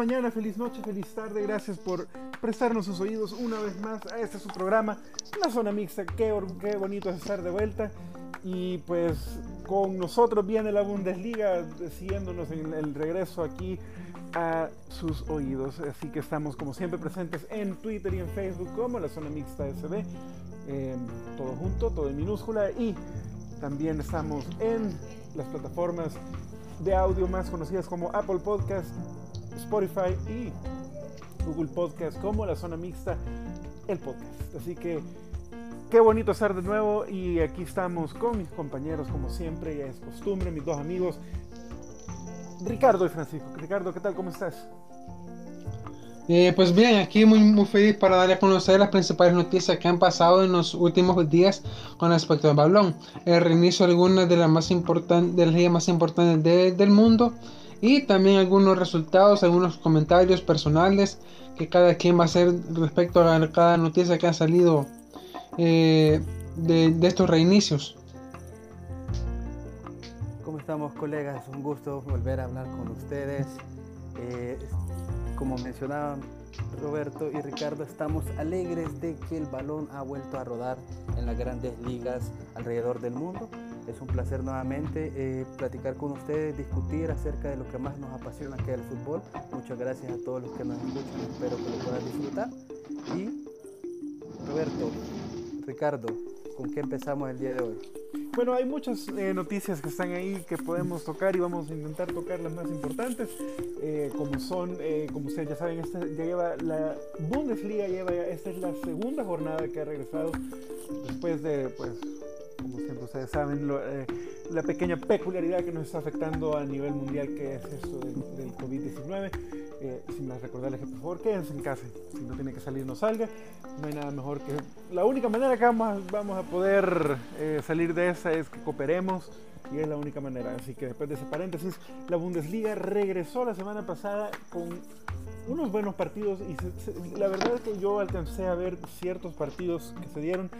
Mañana, feliz noche, feliz tarde. Gracias por prestarnos sus oídos una vez más a este su programa, La Zona Mixta. Qué, qué bonito es estar de vuelta. Y pues con nosotros viene la Bundesliga, siguiéndonos en el regreso aquí a sus oídos. Así que estamos como siempre presentes en Twitter y en Facebook como La Zona Mixta SB. todo junto, todo en minúscula. Y también estamos en las plataformas de audio más conocidas como Apple Podcast, Spotify y Google Podcast como la zona mixta, el podcast. Así que qué bonito estar de nuevo y aquí estamos con mis compañeros como siempre, ya es costumbre, mis dos amigos, Ricardo y Francisco. Ricardo, ¿qué tal? ¿Cómo estás? Eh, pues bien, aquí muy, muy feliz para darle a conocer las principales noticias que han pasado en los últimos días con respecto al balón. El reinicio de algunas de las más importantes, de las más importantes del mundo y también algunos resultados, algunos comentarios personales que cada quien va a hacer respecto a cada noticia que ha salido eh, de, estos reinicios. ¿Cómo estamos colegas? Un gusto volver a hablar con ustedes. Eh, como mencionaban Roberto y Ricardo, estamos alegres de que el balón ha vuelto a rodar en las grandes ligas alrededor del mundo es un placer nuevamente eh, platicar con ustedes, discutir acerca de lo que más nos apasiona, que es el fútbol. Muchas gracias a todos los que nos escuchan, espero que lo puedan disfrutar. Y Roberto, Ricardo, ¿con qué empezamos el día de hoy? Bueno, hay muchas eh, noticias que están ahí que podemos tocar y vamos a intentar tocar las más importantes, eh, como son, como ustedes ya saben, ya lleva la Bundesliga lleva esta es la segunda jornada que ha regresado después de pues como siempre ustedes saben, eh, la pequeña peculiaridad que nos está afectando a nivel mundial, que es esto del, COVID-19. Eh, sin más recordarles que por favor quédense en casa, si no tiene que salir no salga, no hay nada mejor que... La única manera que vamos, vamos a poder eh, salir de esa es que cooperemos y es la única manera. Así que después de ese paréntesis, la Bundesliga regresó la semana pasada con unos buenos partidos y la verdad es que yo alcancé a ver ciertos partidos que se dieron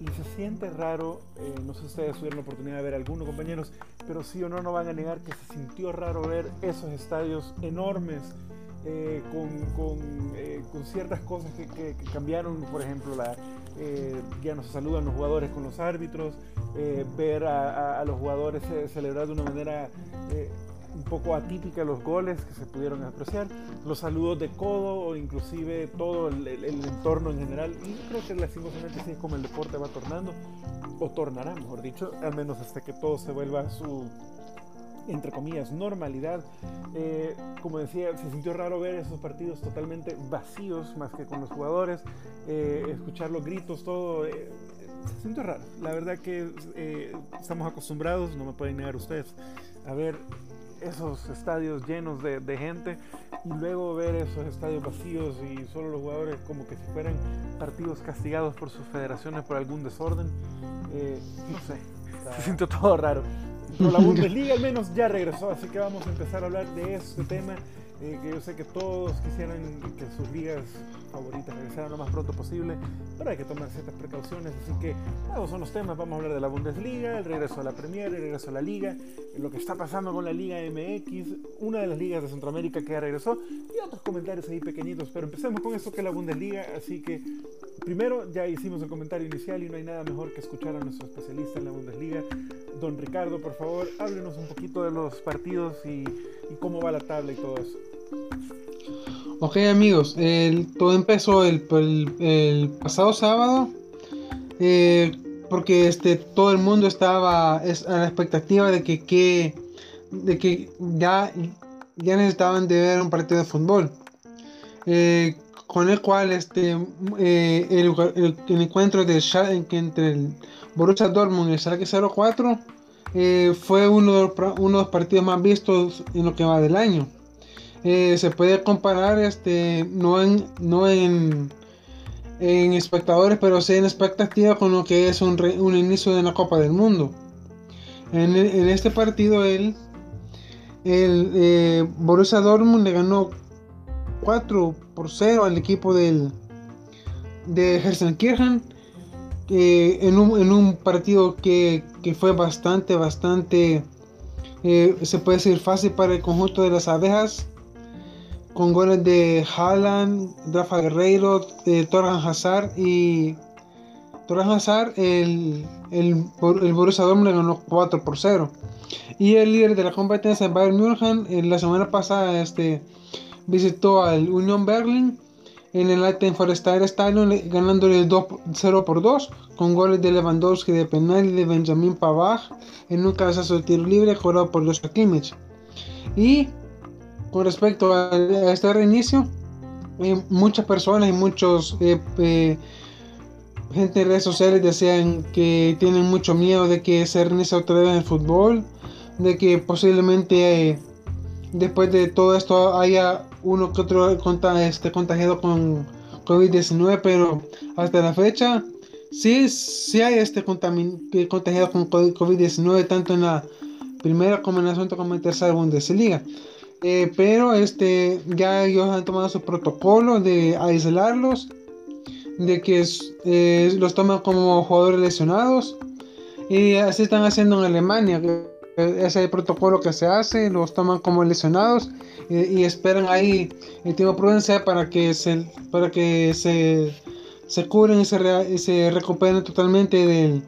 y se siente raro, eh, no sé si ustedes tuvieron la oportunidad de ver algunos compañeros, pero sí o no, no van a negar que se sintió raro ver esos estadios enormes eh, con, eh, con, ciertas cosas que, cambiaron, por ejemplo, la, ya no se saludan los jugadores con los árbitros, ver a, los jugadores celebrar de una manera un poco atípica los goles que se pudieron apreciar, los saludos de codo o inclusive todo el, entorno en general. Y creo que lastimosamente así es como el deporte va tornando, o tornará, mejor dicho, al menos hasta que todo se vuelva a su entre comillas, normalidad. Eh, como decía, se sintió raro ver esos partidos totalmente vacíos, más que con los jugadores, eh, escuchar los gritos, todo. Eh, se sintió raro. La verdad que estamos acostumbrados, no me pueden negar ustedes, a ver esos estadios llenos de, gente y luego ver esos estadios vacíos y solo los jugadores como que si fueran partidos castigados por sus federaciones por algún desorden, eh, no sé, se sintió todo raro. Pero la Bundesliga al menos ya regresó, así que vamos a empezar a hablar de este tema eh, que yo sé que todos quisieran que sus ligas favoritas regresaran lo más pronto posible, pero hay que tomar ciertas precauciones, así que esos son los temas, vamos a hablar de la Bundesliga, el regreso a la Premier, el regreso a la Liga, lo que está pasando con la Liga MX, una de las ligas de Centroamérica que ya regresó, y otros comentarios ahí pequeñitos, pero empecemos con esto que es la Bundesliga, así que primero ya hicimos el comentario inicial y no hay nada mejor que escuchar a nuestro especialista en la Bundesliga, don Ricardo, por favor, háblenos un poquito de los partidos y, cómo va la tabla y todo eso. Ok amigos, todo empezó el, pasado sábado eh, porque este, todo el mundo estaba a la expectativa de que, de que ya, ya necesitaban de ver un partido de fútbol. Eh, con el cual este, eh, el, encuentro de entre el Borussia Dortmund y el Schalke 04 fue uno, de los partidos más vistos en lo que va del año. Eh, se puede comparar este no en no en, en espectadores pero sí en expectativa con lo que es un, un inicio de la Copa del Mundo en, en este partido el, el eh, Borussia Dortmund le ganó 4 por 0 al equipo del de Herzenkirchen eh, en, un, en, un, partido que, que fue bastante bastante se puede decir fácil para el conjunto de las abejas con goles de Haaland, Rafa Guerreiro, eh, Hazard y Torgan Hazard, el, el, el Borussia Dortmund ganó 4 por 0. Y el líder de la competencia, Bayern München, en la semana pasada este, visitó al Union Berlin en el Forester Stadium ganándole 2, 0 por 2 con goles de Lewandowski de penal y de Benjamin Pavard en un cabezazo de tiro libre cobrado por los Kimmich. Y con respecto a, este reinicio, eh, muchas personas y muchos eh, eh, gente en redes sociales decían que tienen mucho miedo de que se reinicie otra vez el fútbol, de que posiblemente después de todo esto haya uno que otro este, contagiado con COVID-19, pero hasta la fecha sí, sí hay este contagiado con COVID-19 tanto en la primera como en la segunda como en la tercera Bundesliga. Eh, pero este ya ellos han tomado su protocolo de aislarlos, de que eh, los toman como jugadores lesionados y así están haciendo en Alemania. Ese es el protocolo que se hace, los toman como lesionados y, esperan ahí el tiempo de prudencia para que se, para que se, se curen y se, se recuperen totalmente de,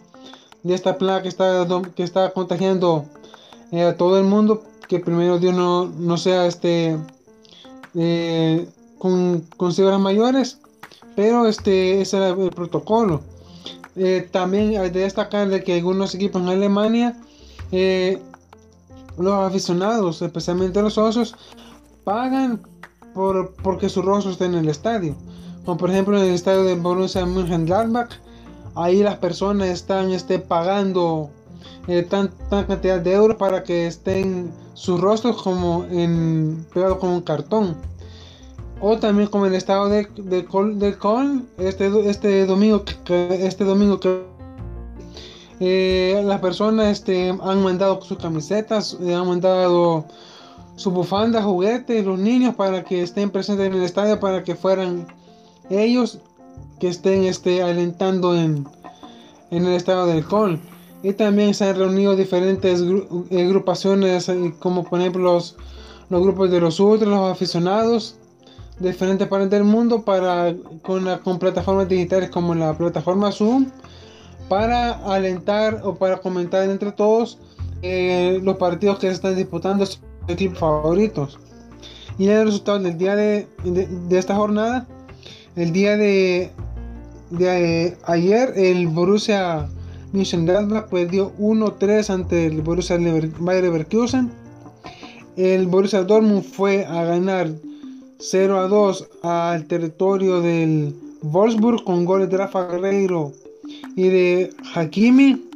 de esta plaga que está, que está contagiando eh, a todo el mundo. Que primero Dios no, no sea este eh, con, con cifras mayores, pero este ese era el protocolo. Eh, también hay de destacar de que algunos equipos en Alemania los aficionados, especialmente los socios, pagan por, porque su rostro esté en el estadio. Como por ejemplo en el estadio de Borussia Mönchengladbach, ahí las personas están este, pagando eh, tanta cantidad de euros para que estén sus rostros como en pegado con un cartón. O también como en el estado de, de, de este, este domingo que este domingo que eh, las personas este, han mandado sus camisetas, eh, han mandado su bufanda, juguetes, los niños para que estén presentes en el estadio, para que fueran ellos que estén este, alentando en, en el estado del Col. Y también se han reunido diferentes agrupaciones, eh, como por ejemplo los, los grupos de los ultras, los aficionados diferentes partes del mundo, para, con, con plataformas digitales como la plataforma Zoom, para alentar o para comentar entre todos eh, los partidos que se están disputando equipos favoritos. Y el resultado del día de, de, esta jornada, el día de, de eh, ayer, el Borussia Mönchengladbach perdió 1-3 ante el Borussia Bayer Leverkusen. El Borussia Dortmund fue a ganar 0 2 al territorio del Wolfsburg con goles de Rafa Guerreiro y de Hakimi.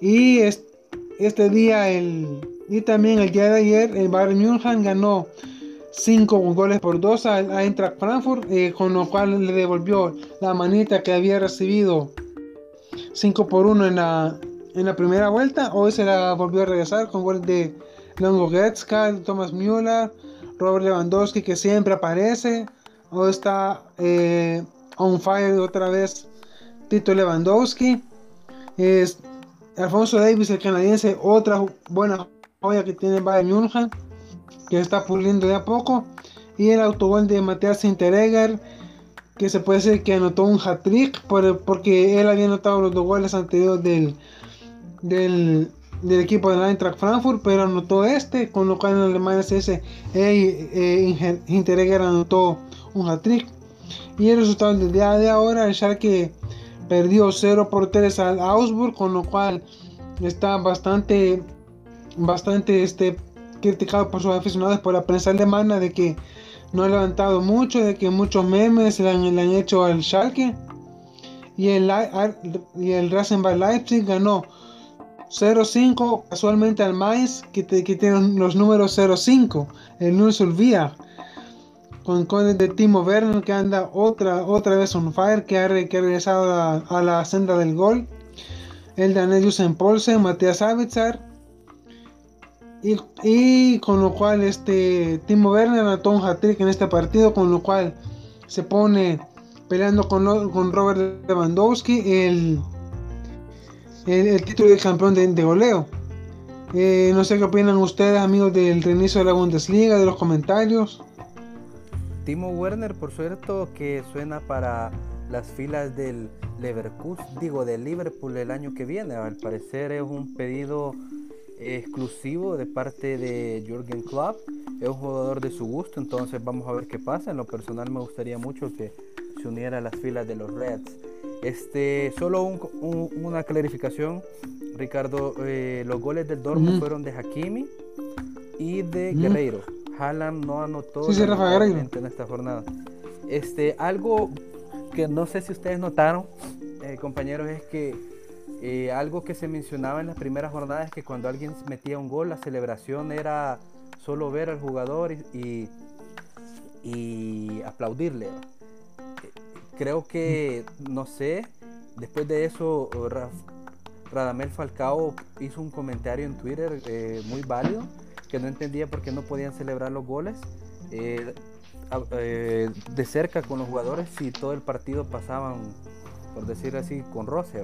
Y este día el y también el día de ayer el Bayern München ganó 5 goles por 2 a Eintracht Frankfurt, eh, con lo cual le devolvió la manita que había recibido 5 por 1 en la, en la primera vuelta. Hoy se la volvió a regresar con goles de Longo Goretzka, Thomas Müller, Robert Lewandowski que siempre aparece. Hoy está eh, on fire otra vez Tito Lewandowski. Es Alfonso Davis, el canadiense, otra buena que tiene Bayern München, que está puliendo de a poco. Y el autogol de Matías Sinteregger, que se puede decir que anotó un hat-trick porque él había anotado los dos goles anteriores del, del, del equipo de la Eintracht Frankfurt, pero anotó este, con lo cual en Alemania se dice, hey, eh, anotó un hat-trick. Y el resultado del día de ahora, el Schalke perdió 0 por 3 al Augsburg, con lo cual está bastante bastante este, criticado por sus aficionados, por la prensa alemana, de que no ha levantado mucho, de que muchos memes le han, hecho al Schalke. Y el, y el Leipzig ganó 0-5 casualmente al Mainz, que, que, tiene los números 0-5, el Nulsulvia. Con codes de Timo Werner que anda otra, otra vez on fire, que ha, regresado a, la senda del gol. El de en Polsen, Matías Savitzer y, con lo cual este Timo Werner anotó un hat-trick en este partido, con lo cual se pone peleando con, con Robert Lewandowski el, el, título de campeón de, goleo. Eh, no sé qué opinan ustedes, amigos del reinicio de la Bundesliga, de los comentarios. Timo Werner, por cierto, que suena para las filas del Leverkusen, digo, del Liverpool el año que viene. Al parecer es un pedido exclusivo de parte de Jürgen Klopp. Es un jugador de su gusto, entonces vamos a ver qué pasa. En lo personal me gustaría mucho que se uniera a las filas de los Reds. Este, solo una clarificación, Ricardo. Eh, los goles del Dortmund fueron de Hakimi y de Guerreiro. Haaland no anotó en esta jornada. Este, algo que no sé si ustedes notaron, eh, compañeros, es que eh, algo que se mencionaba en las primeras jornadas es que cuando alguien metía un gol, la celebración era solo ver al jugador y, y, aplaudirle. Creo que, no sé, después de eso, Radamel Falcao hizo un comentario en Twitter eh, muy válido, que no entendía por qué no podían celebrar los goles. Eh, de cerca con los jugadores si todo el partido pasaban, por decir así, con roce.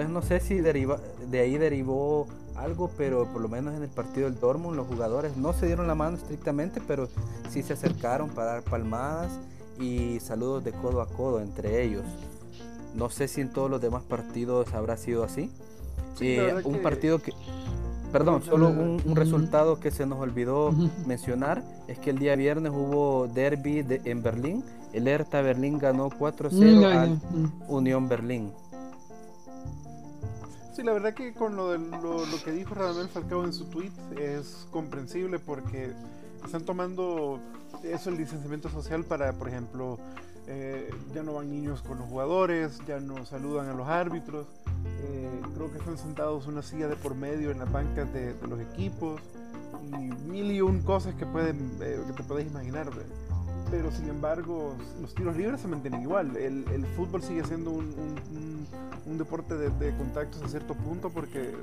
Entonces no sé si deriva, de ahí derivó algo, pero por lo menos en el partido del Dortmund los jugadores no se dieron la mano estrictamente, pero sí se acercaron para dar palmadas y saludos de codo a codo entre ellos. No sé si en todos los demás partidos habrá sido así. Eh, un partido que Perdón, solo un, resultado que se nos olvidó mencionar es que el día viernes hubo derby en Berlín. El Hertha Berlín ganó 4-0 al Unión Berlín. Sí, la verdad que con lo, de, lo, que dijo Radamel Falcao en su tweet es comprensible porque están tomando eso el licenciamiento social para, por ejemplo, eh, ya no van niños con los jugadores, ya no saludan a los árbitros. Eh, creo que están sentados una silla de por medio en las bancas de, los equipos y mil y un cosas que, pueden, eh, que te puedes imaginar. Pero sin embargo, los tiros libres se mantienen igual. El, el fútbol sigue siendo un, un, deporte de, de, contactos a cierto punto porque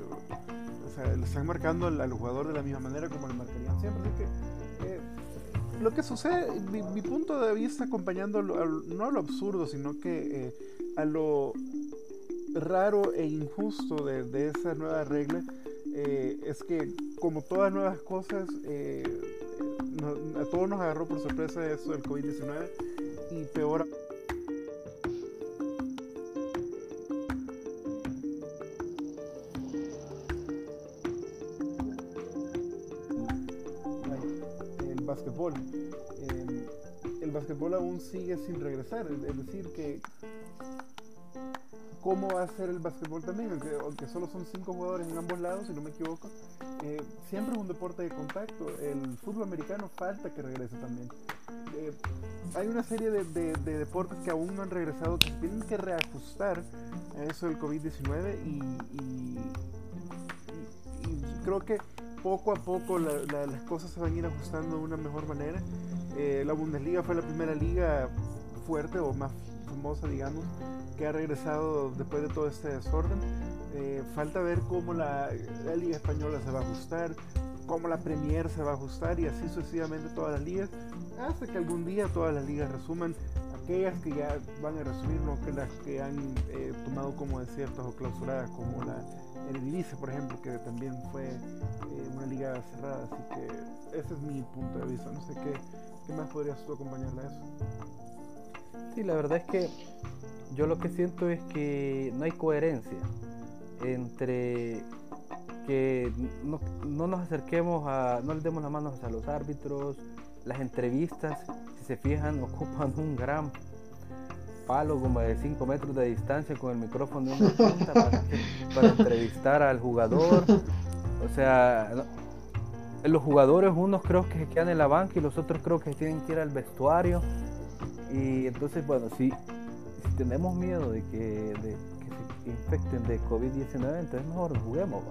le están marcando al, jugador de la misma manera como le marcarían siempre. Así que eh, lo que sucede, mi, punto de vista acompañando no a lo absurdo, sino que a lo raro e injusto de, esa nueva regla eh, es que como todas nuevas cosas, eh, a todos nos agarró por sorpresa eso del COVID-19 y peor el básquetbol. el básquetbol aún sigue sin regresar, es decir, que cómo va a ser el básquetbol también, aunque, solo son cinco jugadores en ambos lados, si no me equivoco, eh, siempre es un deporte de contacto. El fútbol americano falta que regrese también. Eh, hay una serie de, deportes que aún no han regresado, que tienen que reajustar a eso del COVID-19 y, creo que poco a poco las cosas se van a ir ajustando de una mejor manera. Eh, la Bundesliga fue la primera liga fuerte o más famosa, digamos, que ha regresado después de todo este desorden. Eh, falta ver cómo la, Liga Española se va a ajustar, cómo la Premier se va a ajustar y así sucesivamente todas las ligas, hasta que algún día todas las ligas resuman aquellas que ya van a resumir, no que las que han eh, tomado como desiertas o clausuradas, como la Eredivisie, por ejemplo, que también fue eh, una liga cerrada. Así que ese es mi punto de vista. No sé qué, qué más podrías tú acompañarle a eso. Sí, la verdad es que yo lo que siento es que no hay coherencia entre que no, nos acerquemos a, no le demos las manos a los árbitros, las entrevistas, si se fijan, ocupan un gran palo como de 5 metros de distancia con el micrófono de una para, entrevistar al jugador. O sea, los jugadores, unos creo que se quedan en la banca y los otros creo que tienen que ir al vestuario. Y entonces, bueno, si, tenemos miedo de que, se infecten de COVID-19, entonces mejor juguemos.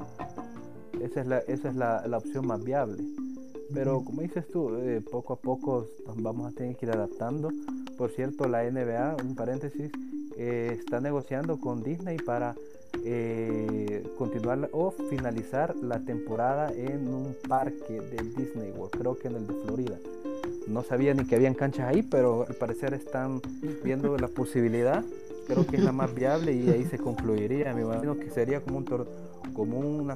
Esa es, la, esa es la, la, opción más viable. Pero como dices tú, eh, poco a poco vamos a tener que ir adaptando. Por cierto, la NBA, un paréntesis, eh, está negociando con Disney para eh, continuar o finalizar la temporada en un parque de Disney World, creo que en el de Florida no sabía ni que habían canchas ahí, pero al parecer están viendo la posibilidad. Creo que es la más viable y ahí se concluiría. Me imagino que sería como un como una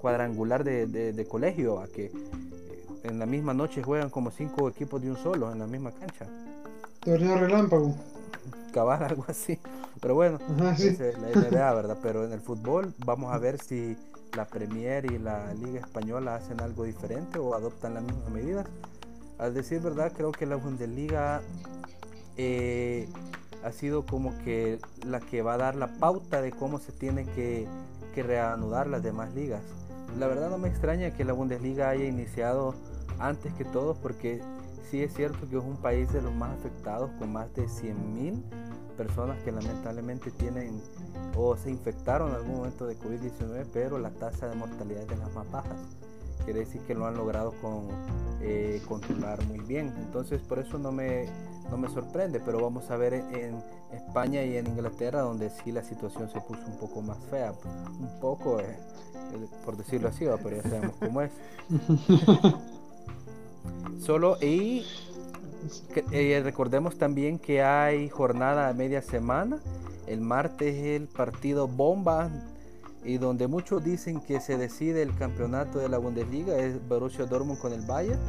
cuadrangular de, colegio, a que en la misma noche juegan como cinco equipos de un solo en la misma cancha. Torneo relámpago. Cabal, algo así. Pero bueno, Ajá, sí. es la NBA, ¿verdad? Pero en el fútbol vamos a ver si la Premier y la Liga Española hacen algo diferente o adoptan las mismas medidas. Al decir verdad, creo que la Bundesliga eh, ha sido como que la que va a dar la pauta de cómo se tienen que, que reanudar las demás ligas. La verdad no me extraña que la Bundesliga haya iniciado antes que todos porque sí es cierto que es un país de los más afectados con más de 100.000 personas que lamentablemente tienen o se infectaron en algún momento de COVID-19, pero la tasa de mortalidad es de las más bajas. Quiere decir que lo han logrado con, eh, controlar muy bien. Entonces por eso no me, no me sorprende, pero vamos a ver en España y en Inglaterra donde sí la situación se puso un poco más fea. Un poco, eh, por decirlo así, pero ya sabemos cómo es. Solo y eh, recordemos también que hay jornada a media semana. El martes es el partido bomba y donde muchos dicen que se decide el campeonato de la Bundesliga es Borussia Dortmund con el Bayern.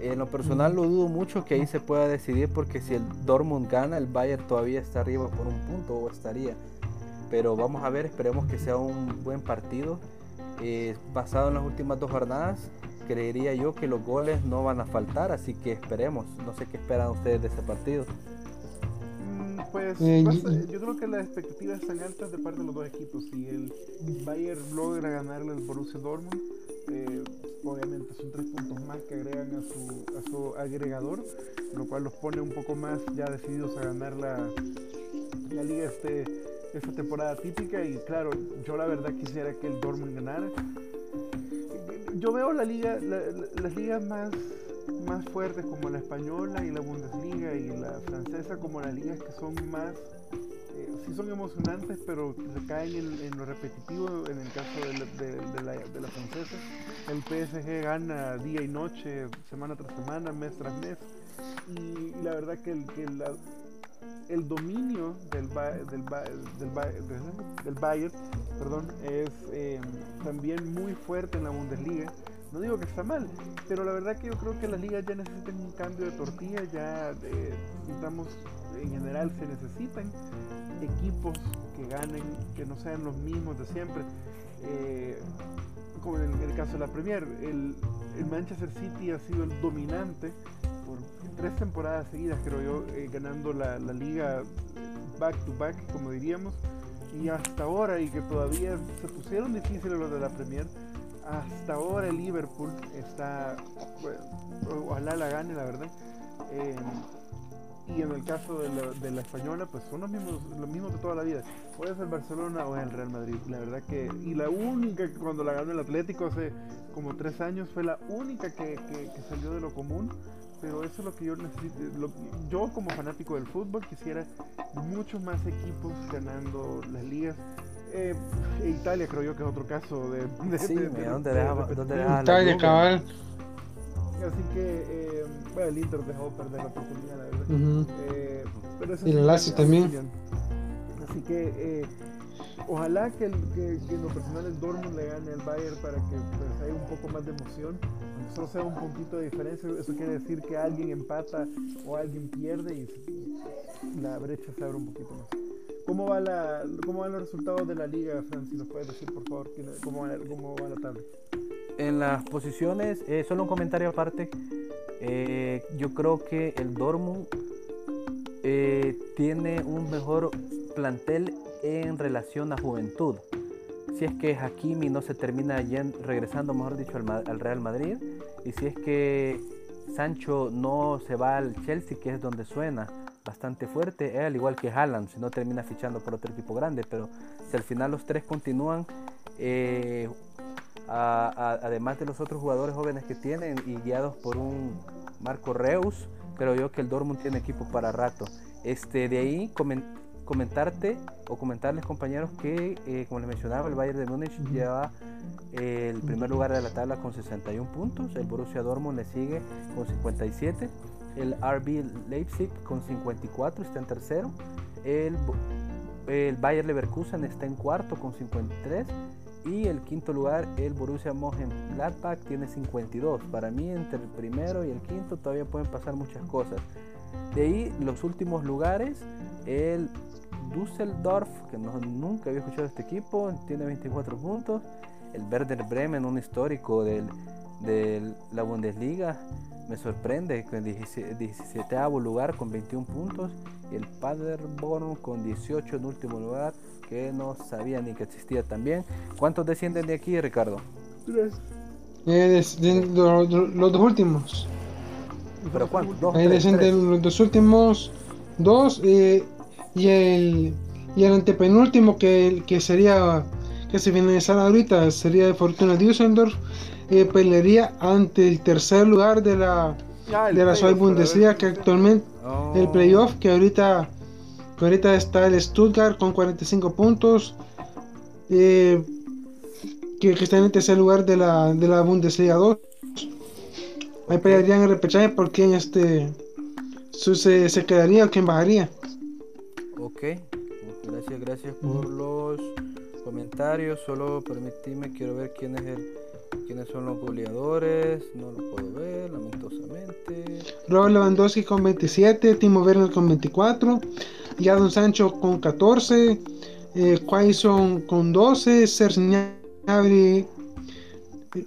En lo personal lo dudo mucho que ahí se pueda decidir porque si el Dortmund gana, el Bayern todavía está arriba por un punto o estaría. Pero vamos a ver, esperemos que sea un buen partido. Eh, basado en las últimas dos jornadas, creería yo que los goles no van a faltar, así que esperemos. No sé qué esperan ustedes de ese partido. Pues Eh, pasa- y- yo creo que las expectativas están altas de parte de los dos equipos. Si el Bayern logra ganarle al Borussia Dortmund, eh, obviamente son tres puntos más que agregan a su, a su agregador, lo cual los pone un poco más ya decididos a ganar la, la liga este, esta temporada típica. Y claro, yo la verdad quisiera que el Dortmund ganara. Yo veo la liga, la- la- las ligas más más fuertes como la española y la Bundesliga y la francesa como las ligas que son más eh, sí son emocionantes pero se caen en, lo repetitivo en el caso de la, de- de la, de la francesa. El PSG gana día y noche semana tras semana mes tras mes. Y, la verdad que el, que el dominio del, Ba- del, Ba- del, Ba- del Bayern perdón, es eh, también muy fuerte en la Bundesliga no digo que está mal, pero la verdad que yo creo que las ligas ya necesitan un cambio de tortilla, ya necesitamos, en general se necesitan equipos que ganen, que no sean los mismos de siempre. Eh, como en el, caso de la Premier, el, el Manchester City ha sido el dominante por tres temporadas seguidas, creo yo, eh, ganando la, la liga back to back, como diríamos, y hasta ahora, y que todavía se pusieron difíciles los de la Premier, hasta ahora el Liverpool está, ojalá la gane, la verdad. Eh, y en el caso de la, española, pues son los mismos, los mismos de toda la vida. O es el Barcelona o el Real Madrid. La verdad que, y la única que cuando la ganó el Atlético hace como tres años fue la única que, que- salió de lo común. Pero eso es lo que yo necesito. yo como fanático del fútbol quisiera muchos más equipos ganando las ligas. Eh, Italia creo yo que es otro caso de... de- Sí, de- mira, de- ¿dónde de deja- Italia, cabal. Así que, eh, bueno, el Inter dejó perder la oportunidad, la verdad. Ujú. Eh, pero eso Y el Lazio también. Así que, eh, ojalá que, el, que, que en lo personal el Dortmund le gane al Bayern para que pues, haya un poco más de emoción. Solo sea un puntito de diferencia, eso quiere decir que alguien empata o alguien pierde y la brecha se abre un poquito más. ¿Cómo, va la, ¿Cómo van los resultados de la liga, Fran? Si nos puedes decir, por favor, cómo va, cómo va la tabla. En las posiciones, eh, solo un comentario aparte. eh, yo creo que el Dortmund eh, tiene un mejor plantel en relación a juventud. Si es que Hakimi no se termina regresando, mejor dicho, al, al Real Madrid, y si es que Sancho no se va al Chelsea, que es donde suena bastante fuerte, eh, al igual que Haaland, si no termina fichando por otro equipo grande, pero si al final los tres continúan, eh, a- a- además de los otros jugadores jóvenes que tienen y guiados por un Marco Reus, creo yo que el Dortmund tiene equipo para rato. Este, de ahí comen- comentarte o comentarles compañeros que, eh, como les mencionaba, el Bayern de Múnich lleva el primer lugar de la tabla con 61 puntos, el Borussia Dortmund le sigue con 57, el RB Leipzig con 54 está en tercero, el, el Bayer Leverkusen está en cuarto con 53 Y el quinto lugar, el Borussia Mönchengladbach, tiene 52. Para mí, entre el primero y el quinto todavía pueden pasar muchas cosas. De ahí, los últimos lugares, el Düsseldorf, que nunca había escuchado este equipo, tiene 24 puntos. El Werder Bremen, un histórico del, de la Bundesliga, me sorprende con 17 lugar con 21 puntos. Y el Paderborn con 18 en último lugar, que no sabía ni que existía también. ¿Cuántos descienden de aquí, Ricardo? Tres. Eh, los, dos últimos. ¿Pero cuántos? Ahí descienden los dos últimos dos eh, y el y el antepenúltimo que, que sería que se viene a ahorita sería de Fortuna Düsseldorf eh, pelearía ante el tercer lugar de la ah, de la Bundesliga que actualmente el playoff que ahorita que ahorita está el Stuttgart con 45 puntos eh, que, está en el tercer lugar de la, de la Bundesliga 2 ahí pelearían el repechaje por quién este se, se quedaría o quién bajaría. Ok gracias gracias por los comentarios. Solo permitidme quiero ver quién es el ¿Quiénes son los goleadores? No lo puedo ver, lamentosamente. Robert Lewandowski con 27, Timo Werner con 24, Jadon Sancho con 14, eh, Quaison con 12, Serge Gnabry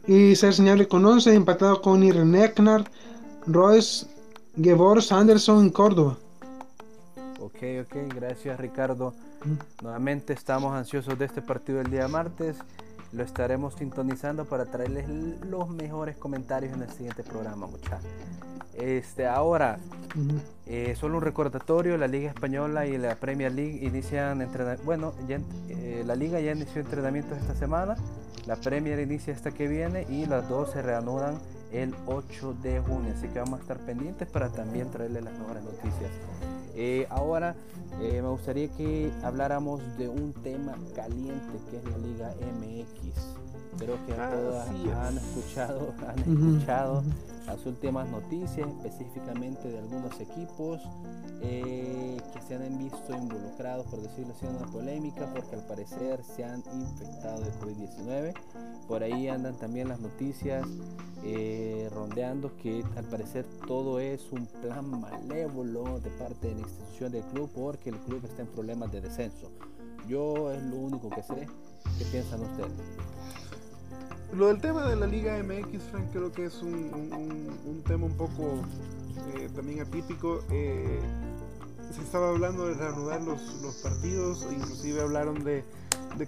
y Gnabry con 11, empatado con Irene Eknar, Royce, Gebors, Anderson y Córdoba. Ok, ok, gracias Ricardo. Mm. Nuevamente estamos ansiosos de este partido del día martes lo estaremos sintonizando para traerles los mejores comentarios en el siguiente programa, muchachos. Este, ahora, eh, solo un recordatorio, la Liga Española y la Premier League inician entrenamiento, bueno, eh, la Liga ya inició entrenamientos esta semana, la Premier inicia esta que viene y las dos se reanudan el 8 de junio, así que vamos a estar pendientes para también traerles las mejores noticias. Eh, ahora eh, me gustaría que habláramos de un tema caliente que es la Liga MX. Creo que todas han escuchado, han escuchado las últimas noticias, específicamente de algunos equipos eh, que se han visto involucrados, por decirlo así, en una polémica, porque al parecer se han infectado de COVID-19. Por ahí andan también las noticias eh, rondeando que al parecer todo es un plan malévolo de parte de la institución del club, porque el club está en problemas de descenso. Yo es lo único que sé. ¿Qué piensan ustedes? Lo del tema de la Liga MX, Frank, creo que es un, tema un poco eh, también atípico. Eh, se estaba hablando de reanudar los, partidos, inclusive hablaron de,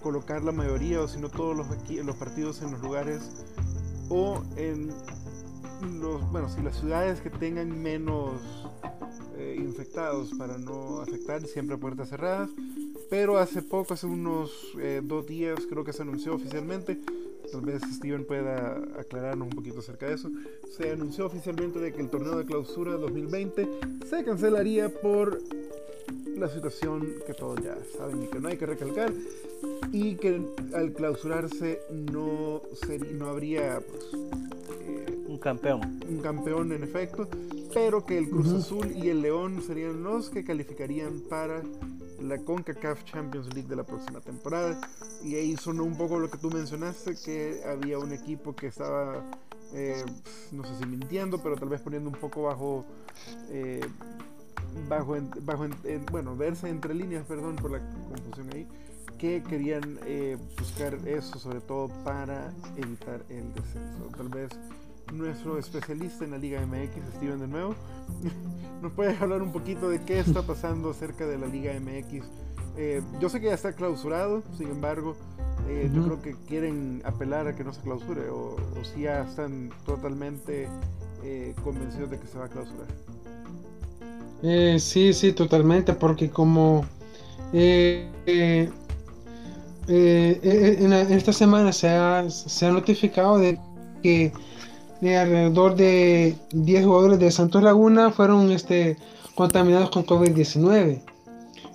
colocar la mayoría o si no todos los, los partidos en los lugares o en los, bueno, si las ciudades que tengan menos eh, infectados para no afectar, siempre puertas cerradas. Pero hace poco, hace unos dos días, creo que se anunció oficialmente tal vez Steven pueda aclararnos un poquito acerca de eso. Se anunció oficialmente de que el torneo de clausura 2020 se cancelaría por la situación que todos ya saben y que no hay que recalcar y que al clausurarse no, no habría pues, eh, un campeón. Un campeón en efecto, pero que el Cruz Azul y el León serían los que calificarían para la CONCACAF Champions League de la próxima temporada. Y ahí sonó un poco lo que tú mencionaste, que había un equipo que estaba, eh, no sé si mintiendo, pero tal vez poniendo un poco bajo, eh, bajo, bajo bueno, verse entre líneas, perdón por la confusión ahí, que querían eh, buscar eso sobre todo para evitar el descenso. Tal vez nuestro especialista en la Liga MX, Steven de nuevo, nos puede hablar un poquito de qué está pasando acerca de la Liga MX. Eh, yo sé que ya está clausurado, sin embargo, eh, yo creo que quieren apelar a que no se clausure o, si ya están totalmente eh, convencidos de que se va a clausurar. sí, sí, totalmente, porque como en, esta semana se ha, se ha notificado de que de alrededor de 10 jugadores de Santos Laguna fueron este, contaminados con COVID-19.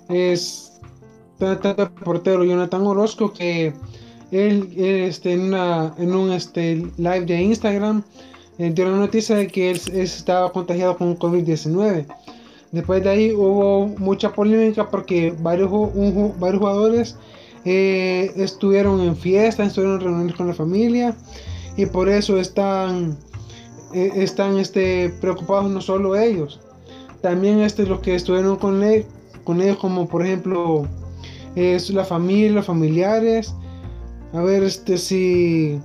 Es el portero Jonathan Orozco que él, este, en, una, en un este, live de Instagram eh, dio la noticia de que él, estaba contagiado con COVID-19. Después de ahí hubo mucha polémica porque varios, varios jugadores eh, estuvieron en fiestas, estuvieron reunidos con la familia y por eso están, eh, están este, preocupados no solo ellos, también este, los que estuvieron con, él, con ellos, como por ejemplo es la familia, los familiares, a ver este, si,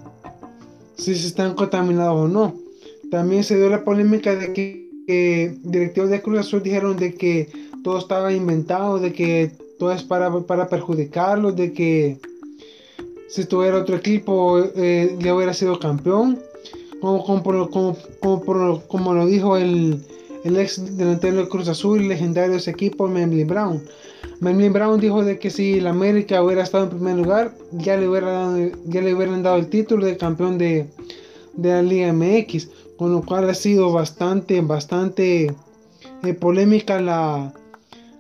si se están contaminados o no. También se dio la polémica de que, directivos de Cruz Azul dijeron de que todo estaba inventado, de que todo es para, para perjudicarlos, de que si tuviera otro equipo eh, ya hubiera sido campeón, como, como, como, como lo dijo el, el ex delantero de Cruz Azul, legendario de ese equipo, Memley Brown. Memley Brown dijo de que si la América hubiera estado en primer lugar, ya le, hubiera dado, ya le hubieran dado el título de campeón de, de la Liga MX, con lo cual ha sido bastante, bastante eh, polémica la,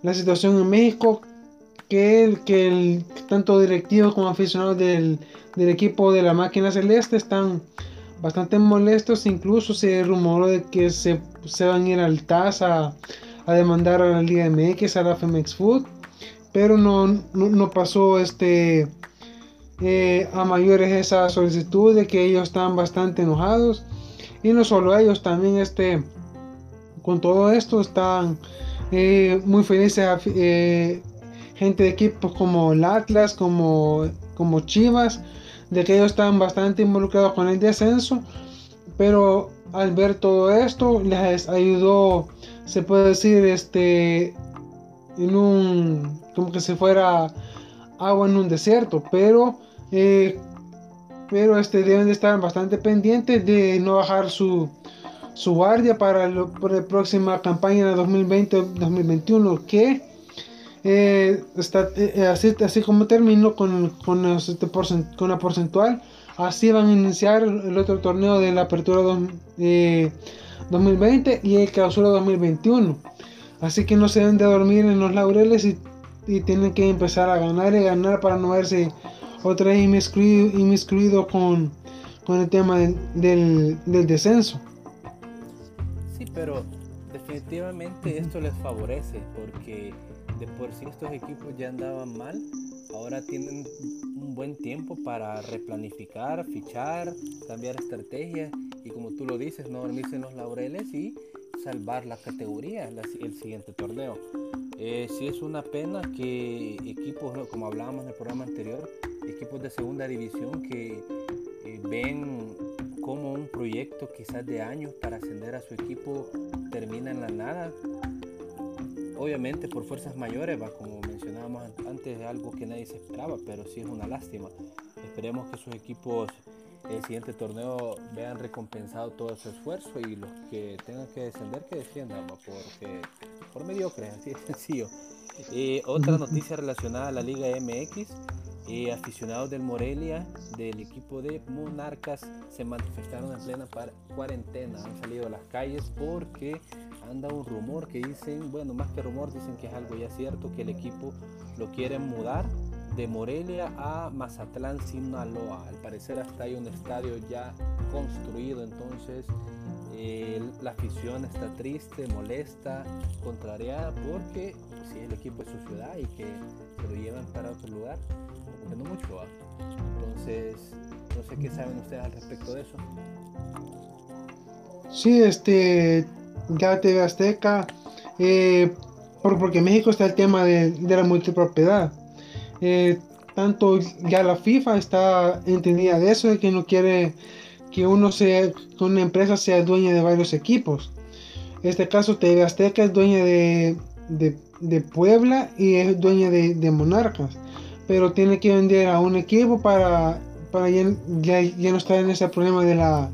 la, situación en México, que, el, que el, tanto directivos como aficionados del, del equipo de la máquina celeste están bastante molestos, incluso se rumoró de que se, se van a ir al TAS a, demandar a la Liga MX, a la Femex Food, pero no, no, pasó este eh, a mayores esa solicitud de que ellos están bastante enojados. Y no solo ellos, también este con todo esto están eh, muy felices eh, gente de equipos como el Atlas, como, como Chivas, de que ellos estaban bastante involucrados con el descenso, pero al ver todo esto les ayudó, se puede decir, este, en un, como que se fuera agua en un desierto, pero, eh, pero este, deben de estar bastante pendientes de no bajar su, su guardia para, la próxima campaña de 2020-2021, que eh, está, eh, eh, así, así como termino con, con, este con la porcentual, así van a iniciar el otro torneo de la apertura 2020 y el clausura 2021. Así que no se deben de dormir en los laureles y, y tienen que empezar a ganar y ganar para no verse otra vez inmiscuido, con, con el tema del, del descenso. Sí, pero definitivamente esto les favorece porque de por sí estos equipos ya andaban mal, ahora tienen un buen tiempo para replanificar, fichar, cambiar estrategias y como tú lo dices, no dormirse en los laureles y salvar la categoría el siguiente torneo. Eh, sí es una pena que equipos, como hablábamos en el programa anterior, equipos de segunda división que eh, ven como un proyecto quizás de años para ascender a su equipo termina en la nada obviamente por fuerzas mayores, va como mencionábamos antes, es algo que nadie se esperaba, pero sí es una lástima. Esperemos que sus equipos el siguiente torneo vean recompensado todo su esfuerzo y los que tengan que descender que desciendan, porque por mediocre, así de sencillo. Eh, otra noticia relacionada a la Liga MX, eh, aficionados del Morelia, del equipo de Monarcas, se manifestaron en plena cuarentena, han salido a las calles porque anda un rumor que dicen, bueno, más que rumor, dicen que es algo ya cierto, que el equipo lo quieren mudar de Morelia a Mazatlán, Sinaloa. Al parecer hasta hay un estadio ya construido, entonces eh, la afición está triste, molesta, contrariada, porque si el equipo es su ciudad y que se lo llevan para otro lugar, como que no mucho. Entonces, no sé qué saben ustedes al respecto de eso. Sí, este, ya TV Azteca, eh, porque en México está el tema de, la multipropiedad. Eh, tanto ya la FIFA está entendida de eso, de que no quiere que uno sea, una empresa sea dueña de varios equipos. En este caso, TV Azteca es dueña de, de, Puebla y es dueña de, Monarcas, pero tiene que vender a un equipo para, para ya, no estar en ese problema de la,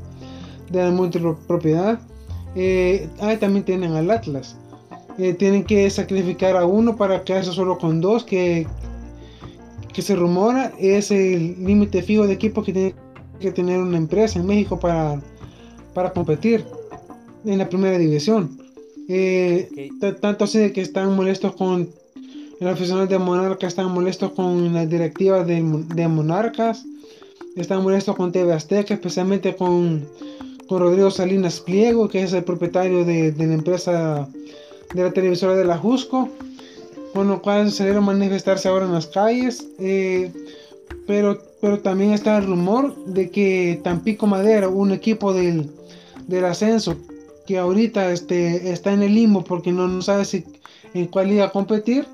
de la multipropiedad. Eh, también tienen al Atlas. Eh, tienen que sacrificar a uno para quedarse solo con dos, que, que se rumora es el límite fijo de equipos que tiene que tener una empresa en México para, para competir en la primera división. Eh, tanto así de que están molestos con el aficionado de Monarcas, están molestos con la directiva de, de Monarcas, están molestos con TV Azteca, especialmente con con Rodrigo Salinas Pliego, que es el propietario de, la empresa de la televisora de la Jusco. con lo cual salieron a manifestarse ahora en las calles. Eh, pero, pero también está el rumor de que Tampico Madera, un equipo del, del ascenso, que ahorita este, está en el limbo porque no, no sabe si en cuál liga competir,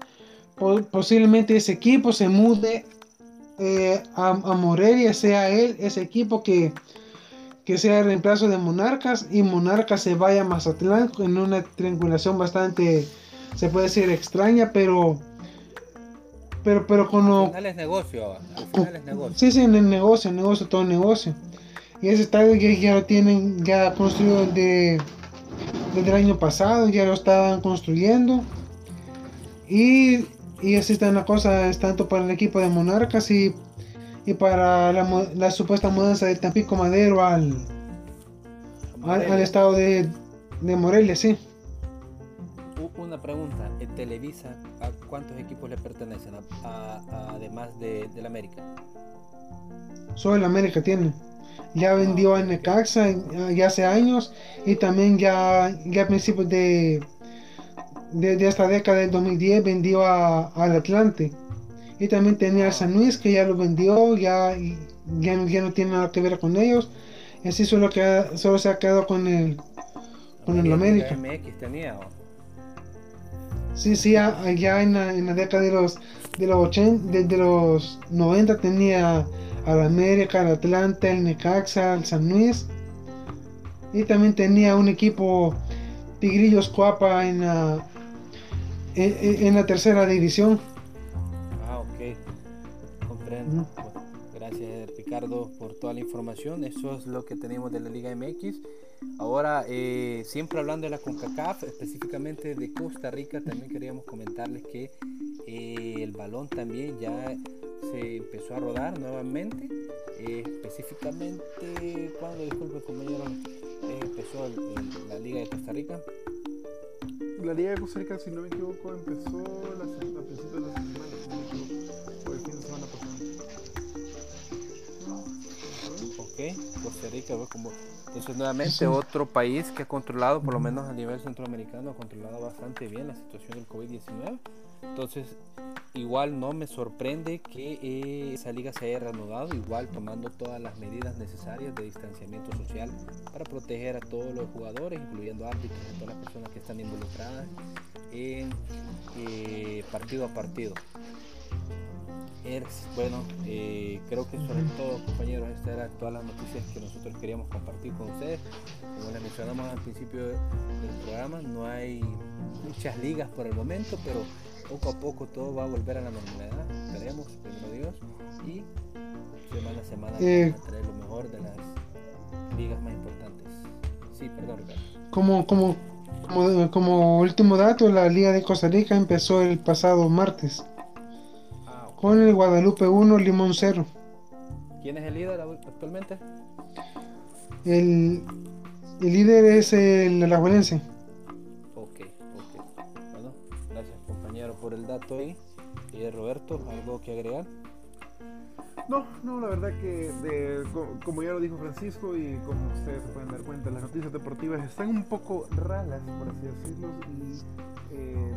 posiblemente ese equipo se mude eh, a, a, Morelia, sea él ese equipo que, que sea el reemplazo de Monarcas y Monarcas se vaya a Mazatlán en una triangulación bastante, se puede decir extraña, pero pero pero con al final es negocio, al final es negocio. Sí, sí, en el negocio, el negocio, todo negocio. Y ese estadio ya, ya lo tienen ya construido de, desde el año pasado, ya lo estaban construyendo. Y, y así está la cosa, es tanto para el equipo de Monarcas y, y para la, la, supuesta mudanza de Tampico Madero al, al, al, estado de, de Morelia, sí. Una pregunta, ¿en Televisa a cuántos equipos le pertenecen, a, a, además de, del América? Solo el América tiene. Ya vendió a Necaxa ya hace años y también ya, ya a principios de, de, de, esta década del 2010 vendió a, al Atlante. Y también tenía a San Luis que ya lo vendió, ya, ya, ya no tiene nada que ver con ellos. Y así solo, queda, solo se ha quedado con el, con el América. MX tenía. Sí, sí, allá en la, en la década de los, de los 80, de, de los 90 tenía al América, al Atlanta, al Necaxa, al San Luis. Y también tenía un equipo Tigrillos Coapa en la, en, en la tercera división. Ok. Comprendo. Uh -huh. Gracias Ricardo por toda la información. Eso es lo que tenemos de la Liga MX. Ahora, eh, siempre hablando de la CONCACAF, específicamente de Costa Rica, también queríamos comentarles que eh, el balón también ya se empezó a rodar nuevamente. Eh, específicamente, cuando, disculpe compañero, empezó el, el, la Liga de Costa Rica. La Liga de Costa Rica, si no me equivoco, empezó la, a Costa Rica, como entonces nuevamente sí. otro país que ha controlado, por lo menos a nivel centroamericano, ha controlado bastante bien la situación del COVID-19. Entonces igual no me sorprende que eh, esa liga se haya reanudado, igual tomando todas las medidas necesarias de distanciamiento social para proteger a todos los jugadores, incluyendo árbitros y todas las personas que están involucradas en eh, partido a partido. Bueno, eh, creo que sobre todo, compañeros, estas eran todas las noticias que nosotros queríamos compartir con ustedes. Como les mencionamos al principio del programa, no hay muchas ligas por el momento, pero poco a poco todo va a volver a la normalidad. Esperemos, primero Dios, y semana a semana eh, a traer lo mejor de las ligas más importantes. Sí, perdón, Ricardo. Como, como, como, como último dato, la Liga de Costa Rica empezó el pasado martes con el Guadalupe 1, Limón 0. ¿Quién es el líder actualmente? El, el líder es el Alajuelense. Ok, ok. Bueno, gracias compañero por el dato ahí. Y Roberto, ¿algo que agregar? No, no, la verdad que de, como ya lo dijo Francisco y como ustedes se pueden dar cuenta, las noticias deportivas están un poco raras, por así decirlo, y eh,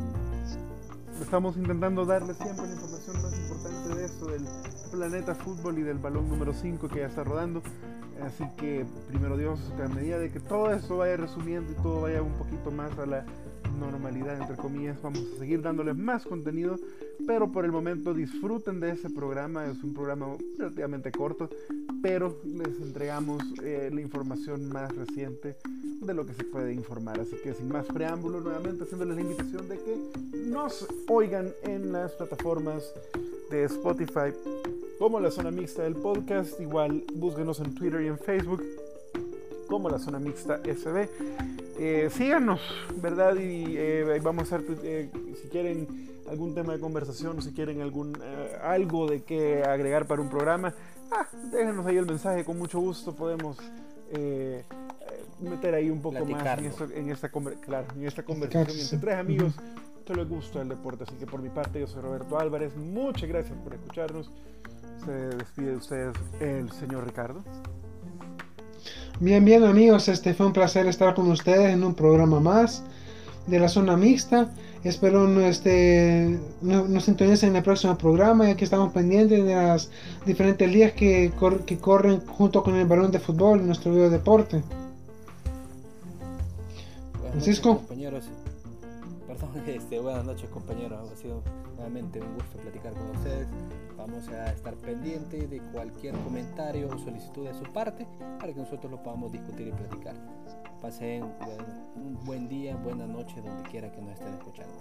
estamos intentando darle siempre la información más importante de eso, del planeta fútbol y del balón número 5 que ya está rodando. Así que, primero Dios, a medida de que todo eso vaya resumiendo y todo vaya un poquito más a la normalidad, entre comillas, vamos a seguir dándoles más contenido, pero por el momento disfruten de ese programa, es un programa relativamente corto, pero les entregamos eh, la información más reciente de lo que se puede informar. Así que sin más preámbulo, nuevamente haciéndoles la invitación de que nos oigan en las plataformas de Spotify como la zona mixta del podcast. Igual búsquenos en Twitter y en Facebook como la zona mixta SB. Eh, síganos, ¿verdad? Y eh, vamos a hacer, eh, si quieren algún tema de conversación, si quieren algún eh, algo de que agregar para un programa, ah, déjenos ahí el mensaje, con mucho gusto podemos meter ahí un poco más en, esto, en, esta, claro, en esta conversación entre tres amigos que les gusta el deporte. Así que por mi parte, yo soy Roberto Álvarez. Muchas gracias por escucharnos. Se despide de ustedes el señor Ricardo. Bien, bien amigos, este fue un placer estar con ustedes en un programa más de la zona mixta. Espero no, este, no- nos sintonicen en el próximo programa, ya que estamos pendientes de las diferentes ligas que, cor- que corren junto con el balón de fútbol en nuestro video deporte. Buenas Francisco. noches, compañeros. Perdón, este, buenas noches, compañeros. Ha sido nuevamente un gusto platicar con ustedes. Vamos a estar pendientes de cualquier comentario o solicitud de su parte para que nosotros lo podamos discutir y platicar. Pasen un buen día, buena noche, donde quiera que nos estén escuchando.